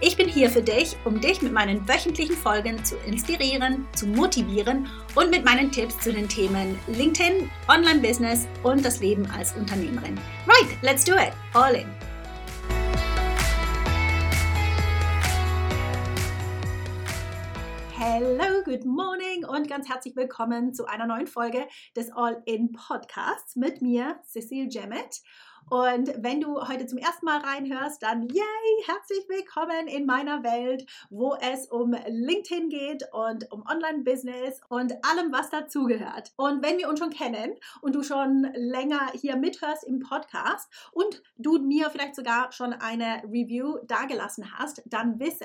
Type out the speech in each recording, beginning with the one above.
Ich bin hier für dich, um dich mit meinen wöchentlichen Folgen zu inspirieren, zu motivieren und mit meinen Tipps zu den Themen LinkedIn, Online-Business und das Leben als Unternehmerin. Right, let's do it. All in. Hello, good morning und ganz herzlich willkommen zu einer neuen Folge des All In Podcasts mit mir, Cecile Jemmet. Und wenn du heute zum ersten Mal reinhörst, dann yay, herzlich willkommen in meiner Welt, wo es um LinkedIn geht und um Online-Business und allem, was dazugehört. Und wenn wir uns schon kennen und du schon länger hier mithörst im Podcast und du mir vielleicht sogar schon eine Review dagelassen hast, dann wisse,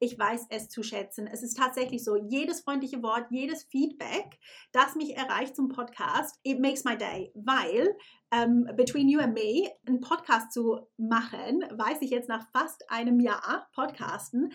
ich weiß es zu schätzen. Es ist tatsächlich so, jedes freundliche Wort, jedes Feedback, das mich erreicht zum Podcast, it makes my day, weil ähm, Between You and Me einen Podcast zu machen, weiß ich jetzt nach fast einem Jahr Podcasten.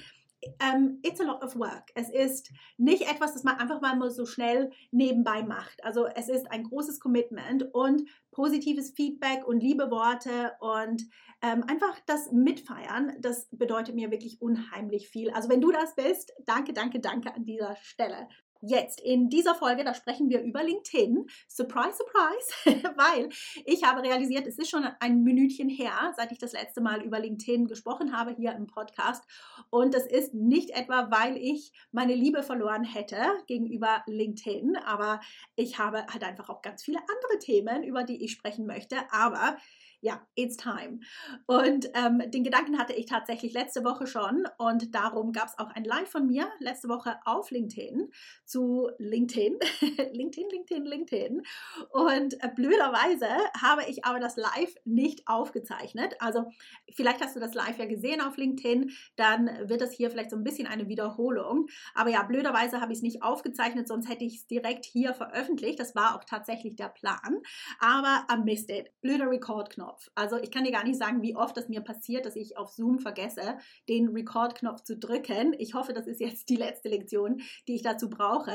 Ähm, it's a lot of work. Es ist nicht etwas, das man einfach mal so schnell nebenbei macht. Also es ist ein großes Commitment und positives Feedback und liebe Worte und ähm, einfach das Mitfeiern, das bedeutet mir wirklich unheimlich viel. Also wenn du das bist, danke, danke, danke an dieser Stelle. Jetzt in dieser Folge, da sprechen wir über LinkedIn. Surprise, surprise, weil ich habe realisiert, es ist schon ein Minütchen her, seit ich das letzte Mal über LinkedIn gesprochen habe hier im Podcast. Und das ist nicht etwa, weil ich meine Liebe verloren hätte gegenüber LinkedIn, aber ich habe halt einfach auch ganz viele andere Themen, über die ich sprechen möchte. Aber ja, it's time. Und ähm, den Gedanken hatte ich tatsächlich letzte Woche schon und darum gab es auch ein Live von mir letzte Woche auf LinkedIn zu LinkedIn, LinkedIn, LinkedIn, LinkedIn. Und äh, blöderweise habe ich aber das Live nicht aufgezeichnet. Also vielleicht hast du das Live ja gesehen auf LinkedIn, dann wird das hier vielleicht so ein bisschen eine Wiederholung. Aber ja, blöderweise habe ich es nicht aufgezeichnet, sonst hätte ich es direkt hier veröffentlicht. Das war auch tatsächlich der Plan. Aber I missed it. Blöder Record-Knopf. Knopf. Also ich kann dir gar nicht sagen, wie oft das mir passiert, dass ich auf Zoom vergesse, den Record-Knopf zu drücken. Ich hoffe, das ist jetzt die letzte Lektion, die ich dazu brauche.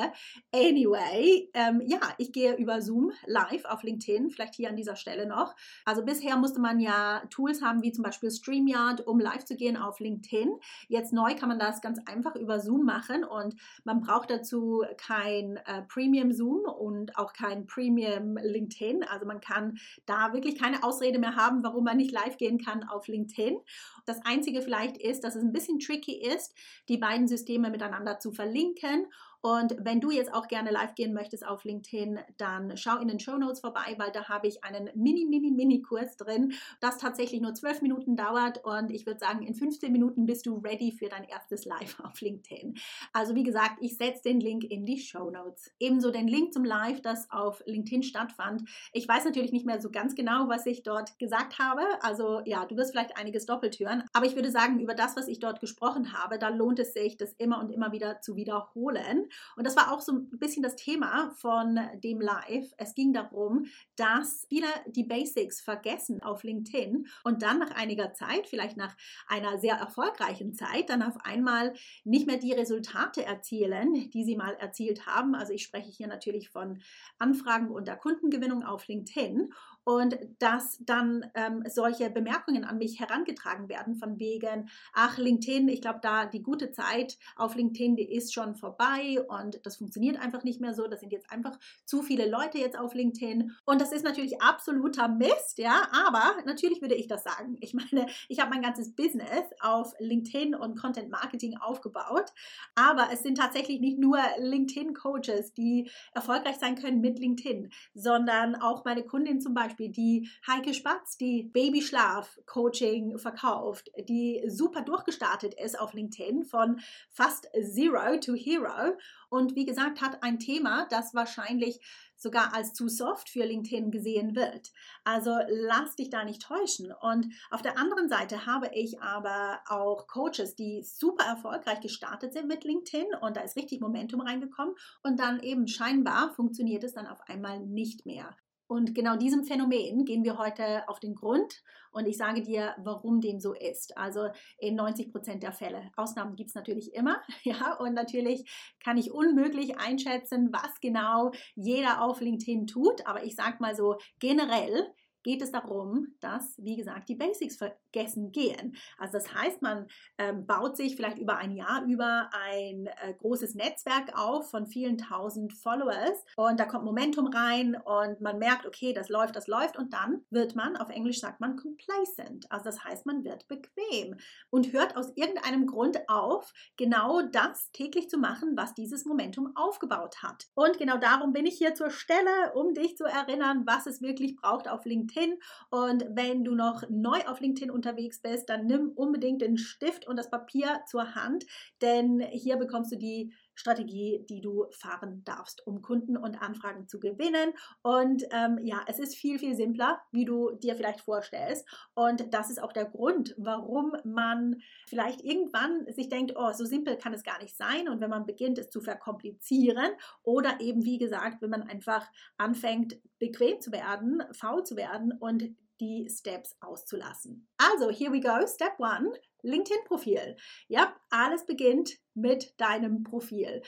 Anyway, ähm, ja, ich gehe über Zoom live auf LinkedIn, vielleicht hier an dieser Stelle noch. Also bisher musste man ja Tools haben, wie zum Beispiel StreamYard, um live zu gehen auf LinkedIn. Jetzt neu kann man das ganz einfach über Zoom machen und man braucht dazu kein äh, Premium Zoom und auch kein Premium LinkedIn. Also man kann da wirklich keine Ausrede mehr haben, warum man nicht live gehen kann auf LinkedIn. Das Einzige vielleicht ist, dass es ein bisschen tricky ist, die beiden Systeme miteinander zu verlinken und wenn du jetzt auch gerne live gehen möchtest auf LinkedIn, dann schau in den Show Notes vorbei, weil da habe ich einen mini, mini, mini Kurs drin, das tatsächlich nur zwölf Minuten dauert. Und ich würde sagen, in 15 Minuten bist du ready für dein erstes Live auf LinkedIn. Also wie gesagt, ich setze den Link in die Show Notes. Ebenso den Link zum Live, das auf LinkedIn stattfand. Ich weiß natürlich nicht mehr so ganz genau, was ich dort gesagt habe. Also ja, du wirst vielleicht einiges doppelt hören. Aber ich würde sagen, über das, was ich dort gesprochen habe, da lohnt es sich, das immer und immer wieder zu wiederholen. Und das war auch so ein bisschen das Thema von dem Live. Es ging darum, dass viele die Basics vergessen auf LinkedIn und dann nach einiger Zeit, vielleicht nach einer sehr erfolgreichen Zeit, dann auf einmal nicht mehr die Resultate erzielen, die sie mal erzielt haben. Also ich spreche hier natürlich von Anfragen und der Kundengewinnung auf LinkedIn und dass dann ähm, solche Bemerkungen an mich herangetragen werden von wegen, ach LinkedIn, ich glaube da die gute Zeit auf LinkedIn, die ist schon vorbei und das funktioniert einfach nicht mehr so. Das sind jetzt einfach zu viele Leute jetzt auf LinkedIn und das ist natürlich absoluter Mist, ja, aber natürlich würde ich das sagen. Ich meine, ich habe mein ganzes Business auf LinkedIn und Content Marketing aufgebaut, aber es sind tatsächlich nicht nur LinkedIn Coaches, die erfolgreich sein können mit LinkedIn, sondern auch meine Kundin zum Beispiel, die Heike Spatz, die Babyschlaf Coaching verkauft, die super durchgestartet ist auf LinkedIn von fast Zero to Hero und wie gesagt hat ein Thema, das wahrscheinlich sogar als zu soft für LinkedIn gesehen wird. Also lass dich da nicht täuschen. Und auf der anderen Seite habe ich aber auch Coaches, die super erfolgreich gestartet sind mit LinkedIn und da ist richtig Momentum reingekommen und dann eben scheinbar funktioniert es dann auf einmal nicht mehr. Und genau diesem Phänomen gehen wir heute auf den Grund und ich sage dir, warum dem so ist. Also in 90 Prozent der Fälle. Ausnahmen gibt es natürlich immer, ja, und natürlich kann ich unmöglich einschätzen, was genau jeder auf LinkedIn tut, aber ich sage mal so generell geht es darum, dass, wie gesagt, die Basics vergessen gehen. Also das heißt, man ähm, baut sich vielleicht über ein Jahr über ein äh, großes Netzwerk auf von vielen tausend Followers und da kommt Momentum rein und man merkt, okay, das läuft, das läuft und dann wird man, auf Englisch sagt man complacent. Also das heißt, man wird bequem und hört aus irgendeinem Grund auf, genau das täglich zu machen, was dieses Momentum aufgebaut hat. Und genau darum bin ich hier zur Stelle, um dich zu erinnern, was es wirklich braucht auf LinkedIn LinkedIn. Und wenn du noch neu auf LinkedIn unterwegs bist, dann nimm unbedingt den Stift und das Papier zur Hand, denn hier bekommst du die Strategie, die du fahren darfst, um Kunden und Anfragen zu gewinnen. Und ähm, ja, es ist viel, viel simpler, wie du dir vielleicht vorstellst. Und das ist auch der Grund, warum man vielleicht irgendwann sich denkt, oh, so simpel kann es gar nicht sein. Und wenn man beginnt, es zu verkomplizieren oder eben, wie gesagt, wenn man einfach anfängt, bequem zu werden, faul zu werden und die Steps auszulassen. Also, here we go. Step one. LinkedIn-Profil. Ja, alles beginnt mit deinem Profil.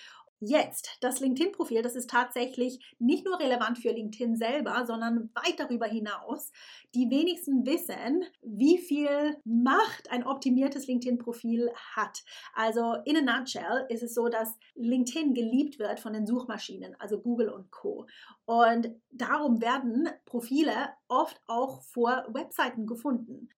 Jetzt, das LinkedIn-Profil, das ist tatsächlich nicht nur relevant für LinkedIn selber, sondern weit darüber hinaus. Die wenigsten wissen, wie viel Macht ein optimiertes LinkedIn-Profil hat. Also in a nutshell ist es so, dass LinkedIn geliebt wird von den Suchmaschinen, also Google und Co. Und darum werden Profile oft auch vor Webseiten gefunden.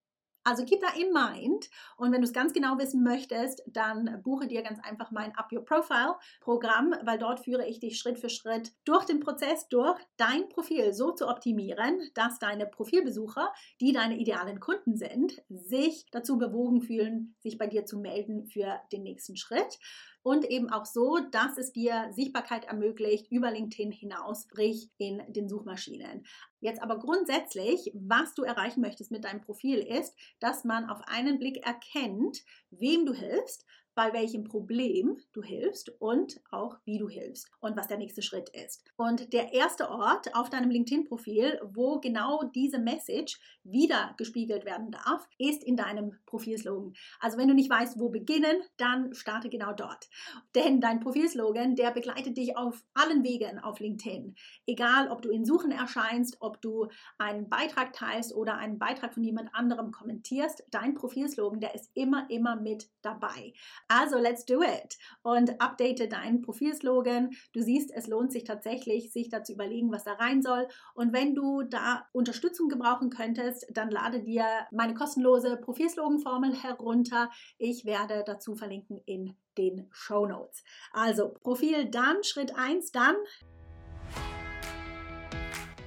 Also keep that in mind. Und wenn du es ganz genau wissen möchtest, dann buche dir ganz einfach mein Up Your Profile Programm, weil dort führe ich dich Schritt für Schritt durch den Prozess durch, dein Profil so zu optimieren, dass deine Profilbesucher, die deine idealen Kunden sind, sich dazu bewogen fühlen, sich bei dir zu melden für den nächsten Schritt und eben auch so, dass es dir Sichtbarkeit ermöglicht über LinkedIn hinaus, sprich in den Suchmaschinen. Jetzt aber grundsätzlich, was du erreichen möchtest mit deinem Profil ist, dass man auf einen Blick erkennt, wem du hilfst, bei welchem Problem du hilfst und auch wie du hilfst und was der nächste Schritt ist. Und der erste Ort auf deinem LinkedIn-Profil, wo genau diese Message wieder gespiegelt werden darf, ist in deinem Profilslogan. Also wenn du nicht weißt, wo beginnen, dann starte genau dort. Denn dein Profilslogan, der begleitet dich auf allen Wegen auf LinkedIn. Egal, ob du in Suchen erscheinst, ob du einen Beitrag teilst oder einen Beitrag von jemand anderem kommentierst, dein Profilslogan, der ist immer, immer mit dabei. Also let's do it und update deinen Profilslogan. Du siehst, es lohnt sich tatsächlich, sich da zu überlegen, was da rein soll. Und wenn du da Unterstützung gebrauchen könntest, dann lade dir meine kostenlose Profilslogan-Formel herunter. Ich werde dazu verlinken in den Show Notes. Also Profil dann, Schritt 1 dann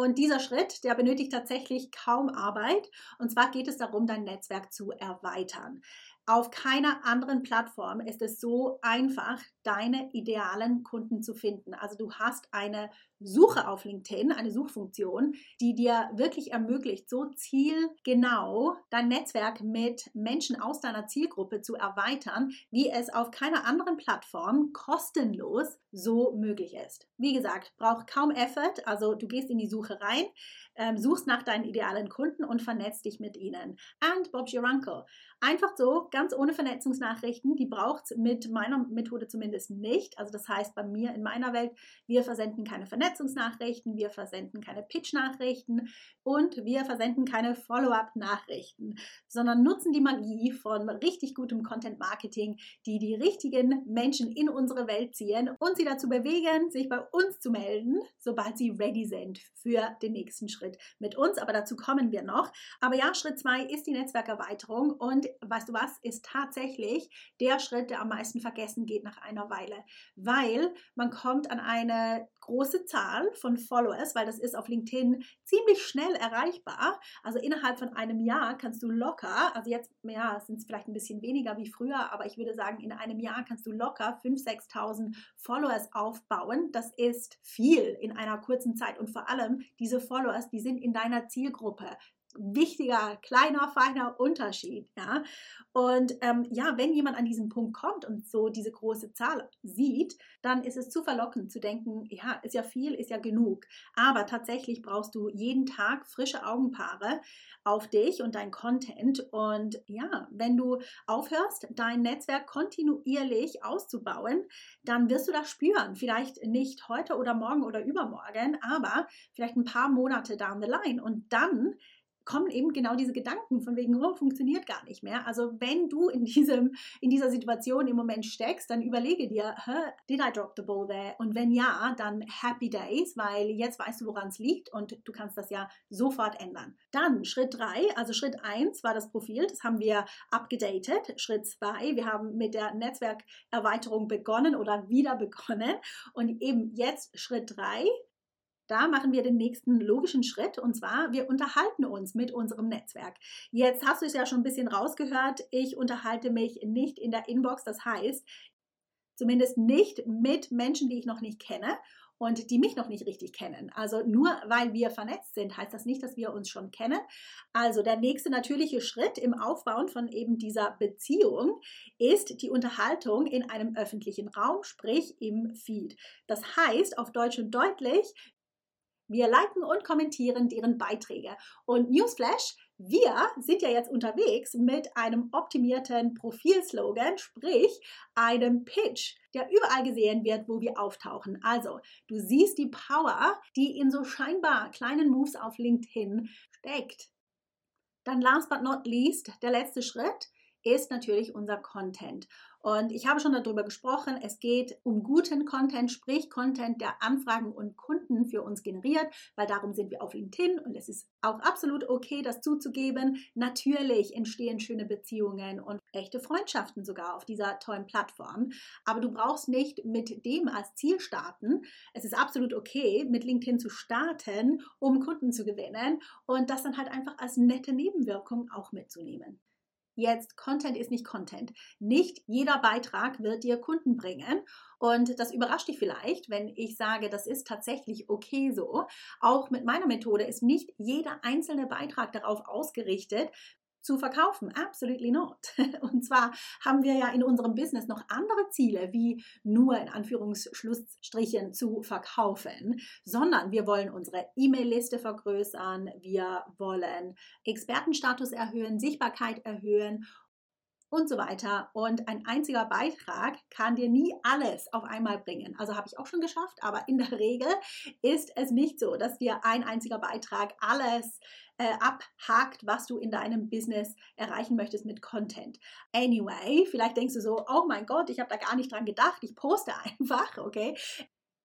Und dieser Schritt, der benötigt tatsächlich kaum Arbeit. Und zwar geht es darum, dein Netzwerk zu erweitern. Auf keiner anderen Plattform ist es so einfach, deine idealen Kunden zu finden. Also du hast eine Suche auf LinkedIn, eine Suchfunktion, die dir wirklich ermöglicht, so zielgenau dein Netzwerk mit Menschen aus deiner Zielgruppe zu erweitern, wie es auf keiner anderen Plattform kostenlos so möglich ist. Wie gesagt, braucht kaum Effort, also du gehst in die Suche rein, ähm, suchst nach deinen idealen Kunden und vernetzt dich mit ihnen. And Bob's your uncle. Einfach so, ganz ohne Vernetzungsnachrichten, die braucht mit meiner Methode zumindest nicht. Also das heißt bei mir in meiner Welt, wir versenden keine Vernetzungsnachrichten, wir versenden keine Pitch-Nachrichten und wir versenden keine Follow-up-Nachrichten, sondern nutzen die Magie von richtig gutem Content-Marketing, die die richtigen Menschen in unsere Welt ziehen und sie dazu bewegen, sich bei uns zu melden, sobald sie ready sind für den nächsten Schritt mit uns. Aber dazu kommen wir noch. Aber ja, Schritt zwei ist die Netzwerkerweiterung und weißt du was, ist tatsächlich der Schritt, der am meisten vergessen geht nach einer Weile, weil man kommt an eine große Zahl von Followers, weil das ist auf LinkedIn ziemlich schnell erreichbar. Also innerhalb von einem Jahr kannst du locker, also jetzt ja, sind es vielleicht ein bisschen weniger wie früher, aber ich würde sagen, in einem Jahr kannst du locker 5.000, 6.000 Followers aufbauen. Das ist viel in einer kurzen Zeit und vor allem diese Followers, die sind in deiner Zielgruppe wichtiger, kleiner, feiner Unterschied. Ja? Und ähm, ja, wenn jemand an diesen Punkt kommt und so diese große Zahl sieht, dann ist es zu verlockend zu denken, ja, ist ja viel, ist ja genug. Aber tatsächlich brauchst du jeden Tag frische Augenpaare auf dich und dein Content. Und ja, wenn du aufhörst, dein Netzwerk kontinuierlich auszubauen, dann wirst du das spüren. Vielleicht nicht heute oder morgen oder übermorgen, aber vielleicht ein paar Monate down the line. Und dann kommen eben genau diese Gedanken von wegen, oh, funktioniert gar nicht mehr. Also wenn du in, diesem, in dieser Situation im Moment steckst, dann überlege dir, did I drop the ball there? Und wenn ja, dann happy days, weil jetzt weißt du, woran es liegt und du kannst das ja sofort ändern. Dann Schritt 3, also Schritt 1 war das Profil, das haben wir abgedatet. Schritt 2, wir haben mit der Netzwerkerweiterung begonnen oder wieder begonnen. Und eben jetzt Schritt 3, da machen wir den nächsten logischen Schritt und zwar, wir unterhalten uns mit unserem Netzwerk. Jetzt hast du es ja schon ein bisschen rausgehört, ich unterhalte mich nicht in der Inbox, das heißt, zumindest nicht mit Menschen, die ich noch nicht kenne und die mich noch nicht richtig kennen. Also nur weil wir vernetzt sind, heißt das nicht, dass wir uns schon kennen. Also der nächste natürliche Schritt im Aufbauen von eben dieser Beziehung ist die Unterhaltung in einem öffentlichen Raum, sprich im Feed. Das heißt auf Deutsch und deutlich, wir liken und kommentieren deren Beiträge. Und Newsflash, wir sind ja jetzt unterwegs mit einem optimierten Profilslogan, sprich einem Pitch, der überall gesehen wird, wo wir auftauchen. Also, du siehst die Power, die in so scheinbar kleinen Moves auf LinkedIn steckt. Dann last but not least, der letzte Schritt ist natürlich unser Content. Und ich habe schon darüber gesprochen, es geht um guten Content, sprich Content, der Anfragen und Kunden für uns generiert, weil darum sind wir auf LinkedIn und es ist auch absolut okay, das zuzugeben. Natürlich entstehen schöne Beziehungen und echte Freundschaften sogar auf dieser tollen Plattform. Aber du brauchst nicht mit dem als Ziel starten. Es ist absolut okay, mit LinkedIn zu starten, um Kunden zu gewinnen und das dann halt einfach als nette Nebenwirkung auch mitzunehmen. Jetzt, Content ist nicht Content. Nicht jeder Beitrag wird dir Kunden bringen. Und das überrascht dich vielleicht, wenn ich sage, das ist tatsächlich okay so. Auch mit meiner Methode ist nicht jeder einzelne Beitrag darauf ausgerichtet, zu verkaufen. Absolutely not. Und zwar haben wir ja in unserem Business noch andere Ziele, wie nur in Anführungsschlussstrichen zu verkaufen, sondern wir wollen unsere E-Mail-Liste vergrößern, wir wollen Expertenstatus erhöhen, Sichtbarkeit erhöhen und so weiter. Und ein einziger Beitrag kann dir nie alles auf einmal bringen. Also habe ich auch schon geschafft, aber in der Regel ist es nicht so, dass dir ein einziger Beitrag alles äh, abhakt, was du in deinem Business erreichen möchtest mit Content. Anyway, vielleicht denkst du so, oh mein Gott, ich habe da gar nicht dran gedacht, ich poste einfach, okay?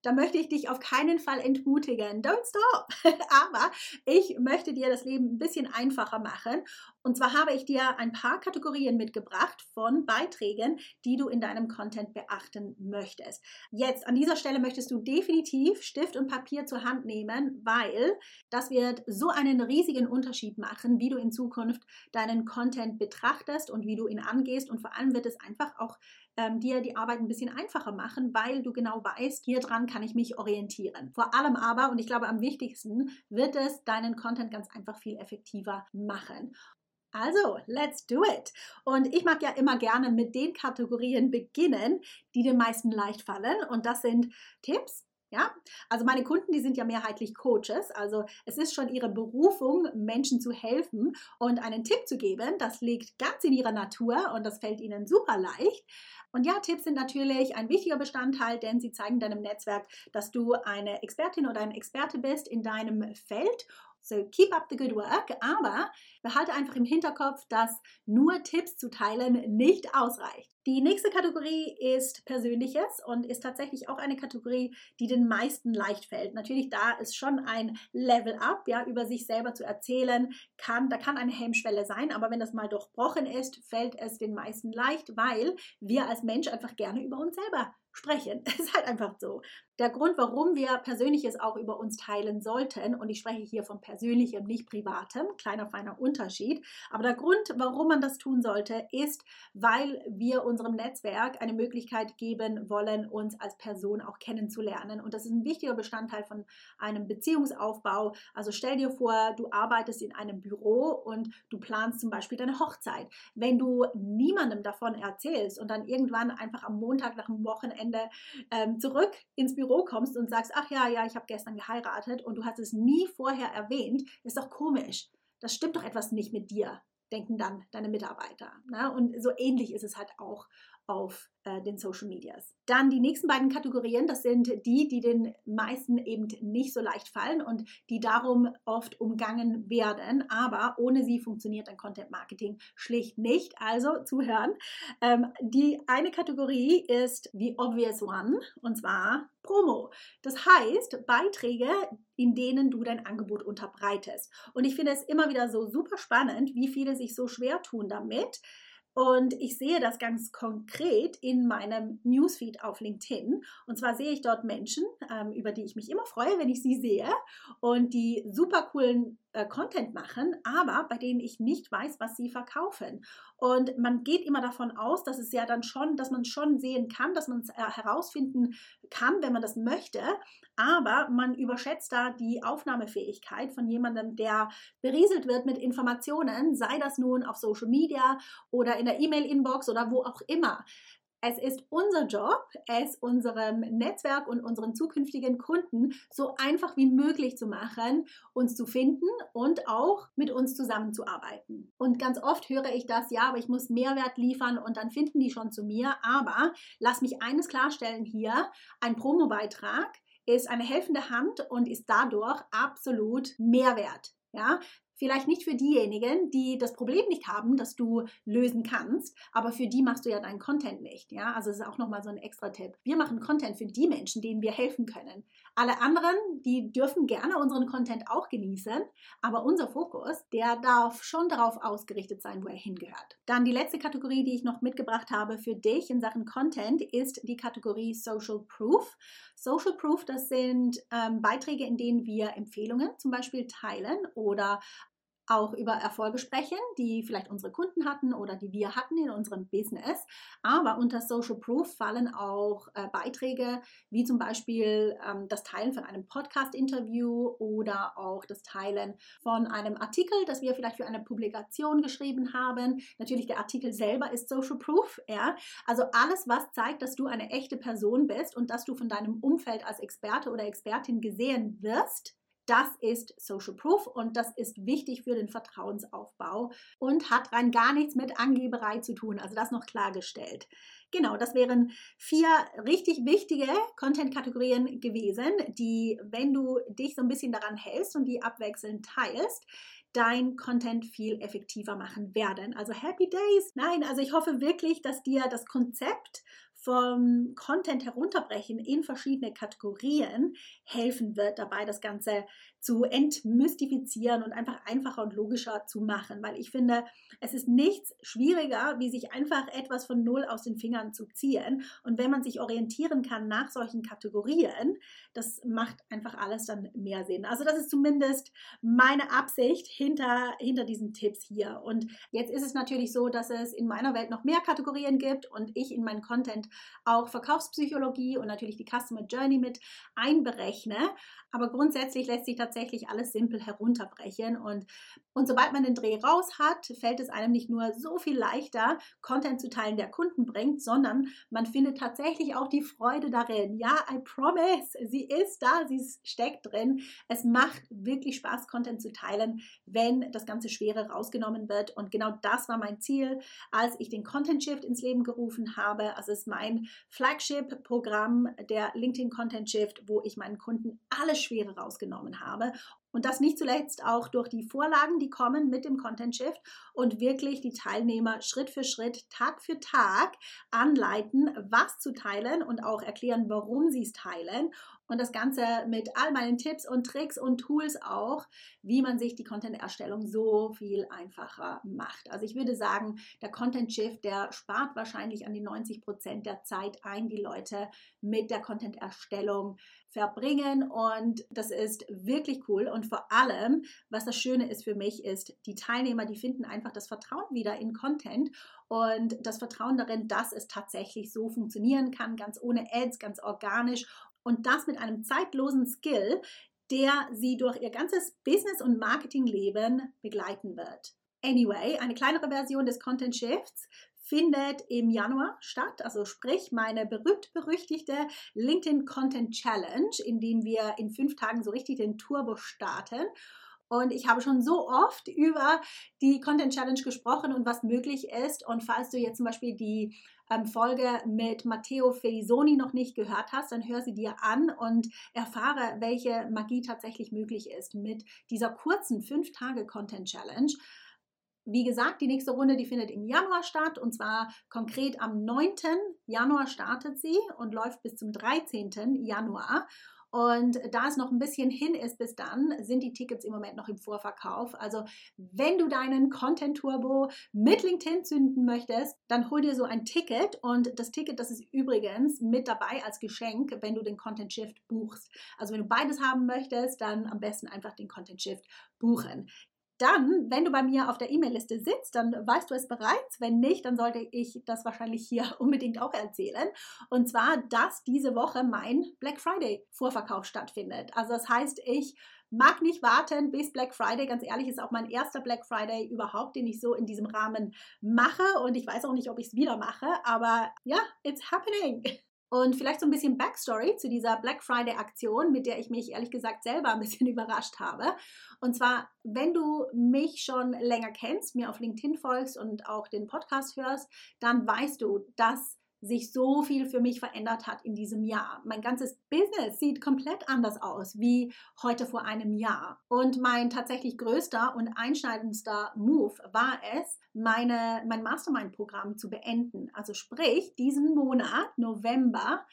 Da möchte ich dich auf keinen Fall entmutigen. Don't stop. Aber ich möchte dir das Leben ein bisschen einfacher machen Und zwar habe ich dir ein paar Kategorien mitgebracht von Beiträgen, die du in deinem Content beachten möchtest. Jetzt an dieser Stelle möchtest du definitiv Stift und Papier zur Hand nehmen, weil das wird so einen riesigen Unterschied machen, wie du in Zukunft deinen Content betrachtest und wie du ihn angehst. Und vor allem wird es einfach auch ähm, dir die Arbeit ein bisschen einfacher machen, weil du genau weißt, hier dran kann ich mich orientieren. Vor allem aber, und ich glaube am wichtigsten, wird es deinen Content ganz einfach viel effektiver machen. Also, let's do it. Und ich mag ja immer gerne mit den Kategorien beginnen, die den meisten leicht fallen. Und das sind Tipps, ja, also meine Kunden, die sind ja mehrheitlich Coaches. Also es ist schon ihre Berufung, Menschen zu helfen und einen Tipp zu geben. Das liegt ganz in ihrer Natur und das fällt ihnen super leicht. Und ja, Tipps sind natürlich ein wichtiger Bestandteil, denn sie zeigen deinem Netzwerk, dass du eine Expertin oder ein Experte bist in deinem Feld so keep up the good work, aber behalte einfach im Hinterkopf, dass nur Tipps zu teilen nicht ausreicht. Die nächste Kategorie ist Persönliches und ist tatsächlich auch eine Kategorie, die den meisten leicht fällt. Natürlich, da ist schon ein Level up, ja, über sich selber zu erzählen, kann, da kann eine Hemmschwelle sein, aber wenn das mal durchbrochen ist, fällt es den meisten leicht, weil wir als Mensch einfach gerne über uns selber sprechen. Es ist halt einfach so. Der Grund, warum wir Persönliches auch über uns teilen sollten, und ich spreche hier von Persönlichem, nicht Privatem, kleiner feiner Unterschied, aber der Grund, warum man das tun sollte, ist, weil wir unserem Netzwerk eine Möglichkeit geben wollen, uns als Person auch kennenzulernen. Und das ist ein wichtiger Bestandteil von einem Beziehungsaufbau. Also stell dir vor, du arbeitest in einem Büro und du planst zum Beispiel deine Hochzeit. Wenn du niemandem davon erzählst und dann irgendwann einfach am Montag nach dem Wochenende Wochenende ähm, zurück ins Büro kommst und sagst, ach ja, ja, ich habe gestern geheiratet und du hast es nie vorher erwähnt, ist doch komisch. Das stimmt doch etwas nicht mit dir, denken dann deine Mitarbeiter. Ne? Und so ähnlich ist es halt auch auf äh, den Social Medias. Dann die nächsten beiden Kategorien, das sind die, die den meisten eben nicht so leicht fallen und die darum oft umgangen werden, aber ohne sie funktioniert ein Content Marketing schlicht nicht. Also zuhören. Ähm, die eine Kategorie ist the obvious one und zwar Promo. Das heißt Beiträge, in denen du dein Angebot unterbreitest. Und ich finde es immer wieder so super spannend, wie viele sich so schwer tun damit, und ich sehe das ganz konkret in meinem Newsfeed auf LinkedIn. Und zwar sehe ich dort Menschen, ähm, über die ich mich immer freue, wenn ich sie sehe und die super coolen äh, Content machen, aber bei denen ich nicht weiß, was sie verkaufen. Und man geht immer davon aus, dass es ja dann schon, dass man schon sehen kann, dass man es äh, herausfinden kann, wenn man das möchte. Aber man überschätzt da die Aufnahmefähigkeit von jemandem, der berieselt wird mit Informationen, sei das nun auf Social Media oder in der E-Mail-Inbox oder wo auch immer. Es ist unser Job, es unserem Netzwerk und unseren zukünftigen Kunden so einfach wie möglich zu machen, uns zu finden und auch mit uns zusammenzuarbeiten. Und ganz oft höre ich das, ja, aber ich muss Mehrwert liefern und dann finden die schon zu mir. Aber lass mich eines klarstellen hier, ein Promobeitrag ist eine helfende Hand und ist dadurch absolut Mehrwert. Ja, Vielleicht nicht für diejenigen, die das Problem nicht haben, das du lösen kannst, aber für die machst du ja deinen Content nicht. Ja, also es ist auch nochmal so ein extra Tipp. Wir machen Content für die Menschen, denen wir helfen können. Alle anderen, die dürfen gerne unseren Content auch genießen, aber unser Fokus, der darf schon darauf ausgerichtet sein, wo er hingehört. Dann die letzte Kategorie, die ich noch mitgebracht habe für dich in Sachen Content, ist die Kategorie Social Proof. Social Proof, das sind ähm, Beiträge, in denen wir Empfehlungen zum Beispiel teilen oder auch über Erfolge sprechen, die vielleicht unsere Kunden hatten oder die wir hatten in unserem Business. Aber unter Social Proof fallen auch äh, Beiträge wie zum Beispiel ähm, das Teilen von einem Podcast-Interview oder auch das Teilen von einem Artikel, das wir vielleicht für eine Publikation geschrieben haben. Natürlich der Artikel selber ist Social Proof. Ja? Also alles, was zeigt, dass du eine echte Person bist und dass du von deinem Umfeld als Experte oder Expertin gesehen wirst das ist Social Proof und das ist wichtig für den Vertrauensaufbau und hat rein gar nichts mit Angeberei zu tun. Also das noch klargestellt. Genau, das wären vier richtig wichtige Content-Kategorien gewesen, die, wenn du dich so ein bisschen daran hältst und die abwechselnd teilst, dein Content viel effektiver machen werden. Also Happy Days! Nein, also ich hoffe wirklich, dass dir das Konzept vom Content herunterbrechen in verschiedene Kategorien helfen wird, dabei das Ganze zu entmystifizieren und einfach einfacher und logischer zu machen. Weil ich finde, es ist nichts schwieriger, wie sich einfach etwas von Null aus den Fingern zu ziehen. Und wenn man sich orientieren kann nach solchen Kategorien, das macht einfach alles dann mehr Sinn. Also das ist zumindest meine Absicht hinter, hinter diesen Tipps hier. Und jetzt ist es natürlich so, dass es in meiner Welt noch mehr Kategorien gibt und ich in meinen Content auch Verkaufspsychologie und natürlich die Customer Journey mit einberechne. Aber grundsätzlich lässt sich tatsächlich alles simpel herunterbrechen. Und, und sobald man den Dreh raus hat, fällt es einem nicht nur so viel leichter, Content zu teilen, der Kunden bringt, sondern man findet tatsächlich auch die Freude darin. Ja, I promise, sie ist da, sie steckt drin. Es macht wirklich Spaß, Content zu teilen, wenn das ganze Schwere rausgenommen wird. Und genau das war mein Ziel, als ich den Content Shift ins Leben gerufen habe. Also es ist mein Flagship-Programm, der LinkedIn Content Shift, wo ich meinen Kunden alles Schwere rausgenommen habe. Und das nicht zuletzt auch durch die Vorlagen, die kommen mit dem Content Shift und wirklich die Teilnehmer Schritt für Schritt, Tag für Tag anleiten, was zu teilen und auch erklären, warum sie es teilen und das Ganze mit all meinen Tipps und Tricks und Tools auch, wie man sich die Content-Erstellung so viel einfacher macht. Also ich würde sagen, der Content-Shift, der spart wahrscheinlich an die 90 Prozent der Zeit ein, die Leute mit der Content-Erstellung verbringen und das ist wirklich cool und vor allem, was das Schöne ist für mich, ist, die Teilnehmer, die finden einfach das Vertrauen wieder in Content und das Vertrauen darin, dass es tatsächlich so funktionieren kann, ganz ohne Ads, ganz organisch und das mit einem zeitlosen Skill, der sie durch ihr ganzes Business- und Marketingleben begleiten wird. Anyway, eine kleinere Version des Content Shifts findet im Januar statt, also sprich meine berühmt-berüchtigte LinkedIn Content Challenge, in dem wir in fünf Tagen so richtig den Turbo starten. Und ich habe schon so oft über die Content Challenge gesprochen und was möglich ist. Und falls du jetzt zum Beispiel die ähm, Folge mit Matteo Felisoni noch nicht gehört hast, dann hör sie dir an und erfahre, welche Magie tatsächlich möglich ist mit dieser kurzen 5-Tage-Content-Challenge. Wie gesagt, die nächste Runde, die findet im Januar statt und zwar konkret am 9. Januar startet sie und läuft bis zum 13. Januar. Und da es noch ein bisschen hin ist bis dann, sind die Tickets im Moment noch im Vorverkauf. Also wenn du deinen Content Turbo mit LinkedIn zünden möchtest, dann hol dir so ein Ticket. Und das Ticket, das ist übrigens mit dabei als Geschenk, wenn du den Content Shift buchst. Also wenn du beides haben möchtest, dann am besten einfach den Content Shift buchen. Dann, wenn du bei mir auf der E-Mail-Liste sitzt, dann weißt du es bereits. Wenn nicht, dann sollte ich das wahrscheinlich hier unbedingt auch erzählen. Und zwar, dass diese Woche mein Black Friday Vorverkauf stattfindet. Also das heißt, ich mag nicht warten bis Black Friday. Ganz ehrlich, ist auch mein erster Black Friday überhaupt, den ich so in diesem Rahmen mache. Und ich weiß auch nicht, ob ich es wieder mache. Aber ja, it's happening. Und vielleicht so ein bisschen Backstory zu dieser Black Friday-Aktion, mit der ich mich ehrlich gesagt selber ein bisschen überrascht habe. Und zwar, wenn du mich schon länger kennst, mir auf LinkedIn folgst und auch den Podcast hörst, dann weißt du, dass sich so viel für mich verändert hat in diesem Jahr. Mein ganzes Business sieht komplett anders aus wie heute vor einem Jahr. Und mein tatsächlich größter und einschneidendster Move war es, meine, mein Mastermind-Programm zu beenden. Also sprich, diesen Monat, November,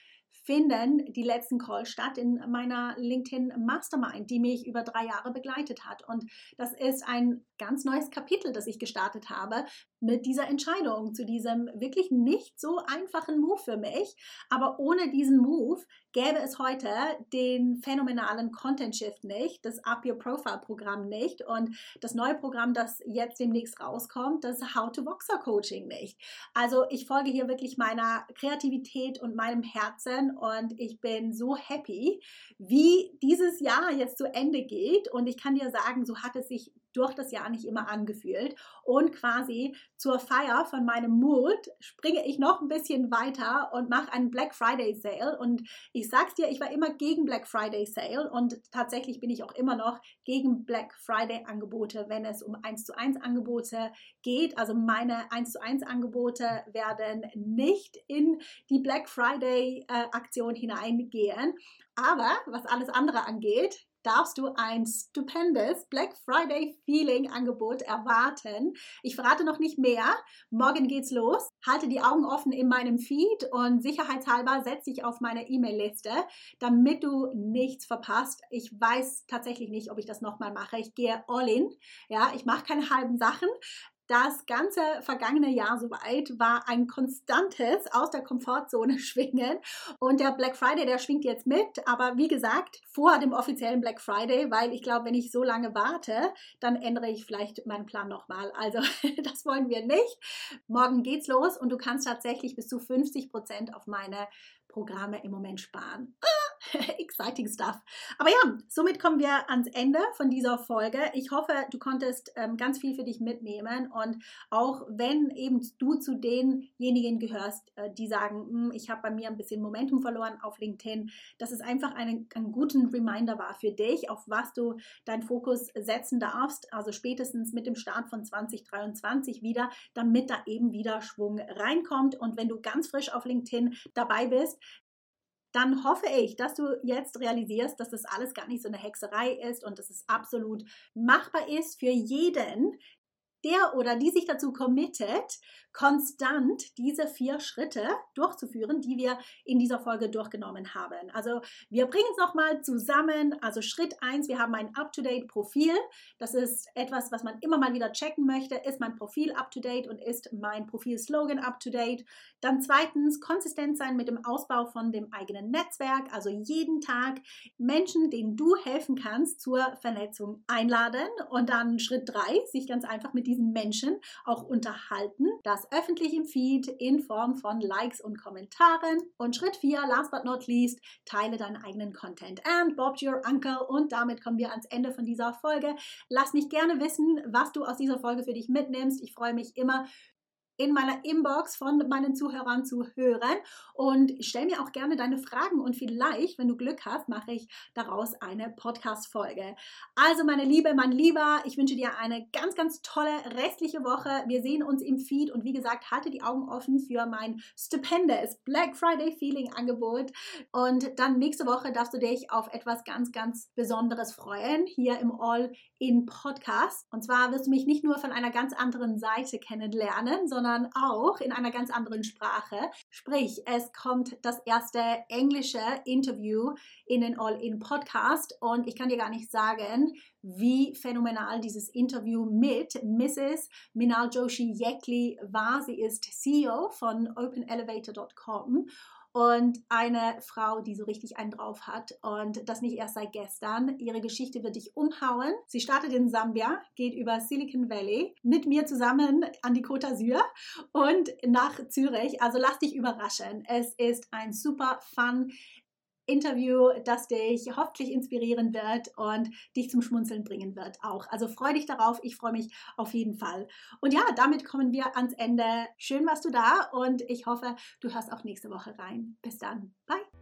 finden die letzten Calls statt in meiner LinkedIn Mastermind, die mich über drei Jahre begleitet hat. Und das ist ein ganz neues Kapitel, das ich gestartet habe mit dieser Entscheidung, zu diesem wirklich nicht so einfachen Move für mich. Aber ohne diesen Move gäbe es heute den phänomenalen Content Shift nicht, das Up Your Profile Programm nicht und das neue Programm, das jetzt demnächst rauskommt, das How to Boxer Coaching nicht. Also ich folge hier wirklich meiner Kreativität und meinem Herzen und ich bin so happy, wie dieses Jahr jetzt zu Ende geht und ich kann dir sagen, so hat es sich durch das Jahr nicht immer angefühlt. Und quasi zur Feier von meinem Mut springe ich noch ein bisschen weiter und mache einen Black Friday Sale. Und ich sag's dir, ich war immer gegen Black Friday Sale und tatsächlich bin ich auch immer noch gegen Black Friday Angebote, wenn es um 1 zu 1 Angebote geht. Also meine 1 zu 1 Angebote werden nicht in die Black Friday äh, Aktion hineingehen. Aber was alles andere angeht, darfst du ein stupendes Black Friday Feeling Angebot erwarten. Ich verrate noch nicht mehr. Morgen geht's los. Halte die Augen offen in meinem Feed und sicherheitshalber setze dich auf meine E-Mail-Liste, damit du nichts verpasst. Ich weiß tatsächlich nicht, ob ich das nochmal mache. Ich gehe all in. Ja, ich mache keine halben Sachen. Das ganze vergangene Jahr soweit war ein konstantes aus der Komfortzone schwingen und der Black Friday, der schwingt jetzt mit, aber wie gesagt, vor dem offiziellen Black Friday, weil ich glaube, wenn ich so lange warte, dann ändere ich vielleicht meinen Plan nochmal. Also das wollen wir nicht. Morgen geht's los und du kannst tatsächlich bis zu 50 Prozent auf meine Programme im Moment sparen. Exciting stuff. Aber ja, somit kommen wir ans Ende von dieser Folge. Ich hoffe, du konntest ähm, ganz viel für dich mitnehmen und auch wenn eben du zu denjenigen gehörst, äh, die sagen, hm, ich habe bei mir ein bisschen Momentum verloren auf LinkedIn, dass es einfach einen, einen guten Reminder war für dich, auf was du deinen Fokus setzen darfst, also spätestens mit dem Start von 2023 wieder, damit da eben wieder Schwung reinkommt. Und wenn du ganz frisch auf LinkedIn dabei bist, dann hoffe ich, dass du jetzt realisierst, dass das alles gar nicht so eine Hexerei ist und dass es absolut machbar ist für jeden, der oder die sich dazu committet, konstant diese vier Schritte durchzuführen, die wir in dieser Folge durchgenommen haben. Also wir bringen es nochmal zusammen. Also Schritt 1, wir haben ein Up-to-Date-Profil. Das ist etwas, was man immer mal wieder checken möchte. Ist mein Profil up-to-date und ist mein Profil-Slogan up-to-date? Dann zweitens, konsistent sein mit dem Ausbau von dem eigenen Netzwerk. Also jeden Tag Menschen, denen du helfen kannst, zur Vernetzung einladen. Und dann Schritt 3, sich ganz einfach mit diesen Menschen auch unterhalten. Das öffentlich im Feed in Form von Likes und Kommentaren. Und Schritt 4, last but not least, teile deinen eigenen Content. And Bob your uncle. Und damit kommen wir ans Ende von dieser Folge. Lass mich gerne wissen, was du aus dieser Folge für dich mitnimmst. Ich freue mich immer in meiner Inbox von meinen Zuhörern zu hören und stell mir auch gerne deine Fragen und vielleicht, wenn du Glück hast, mache ich daraus eine Podcast-Folge. Also meine Liebe, mein Lieber, ich wünsche dir eine ganz, ganz tolle restliche Woche. Wir sehen uns im Feed und wie gesagt, halte die Augen offen für mein stupendes Black Friday Feeling Angebot und dann nächste Woche darfst du dich auf etwas ganz, ganz Besonderes freuen hier im All-in Podcast. Und zwar wirst du mich nicht nur von einer ganz anderen Seite kennenlernen, sondern sondern auch in einer ganz anderen Sprache. Sprich, es kommt das erste englische Interview in den All-In-Podcast und ich kann dir gar nicht sagen, wie phänomenal dieses Interview mit Mrs. Minal Joshi Yekli war. Sie ist CEO von OpenElevator.com und eine Frau, die so richtig einen drauf hat und das nicht erst seit gestern. Ihre Geschichte wird dich umhauen. Sie startet in Sambia, geht über Silicon Valley mit mir zusammen an die Côte d'Azur und nach Zürich. Also lass dich überraschen. Es ist ein super fun Interview, das dich hoffentlich inspirieren wird und dich zum Schmunzeln bringen wird auch. Also freu dich darauf, ich freue mich auf jeden Fall. Und ja, damit kommen wir ans Ende. Schön warst du da und ich hoffe, du hörst auch nächste Woche rein. Bis dann. Bye.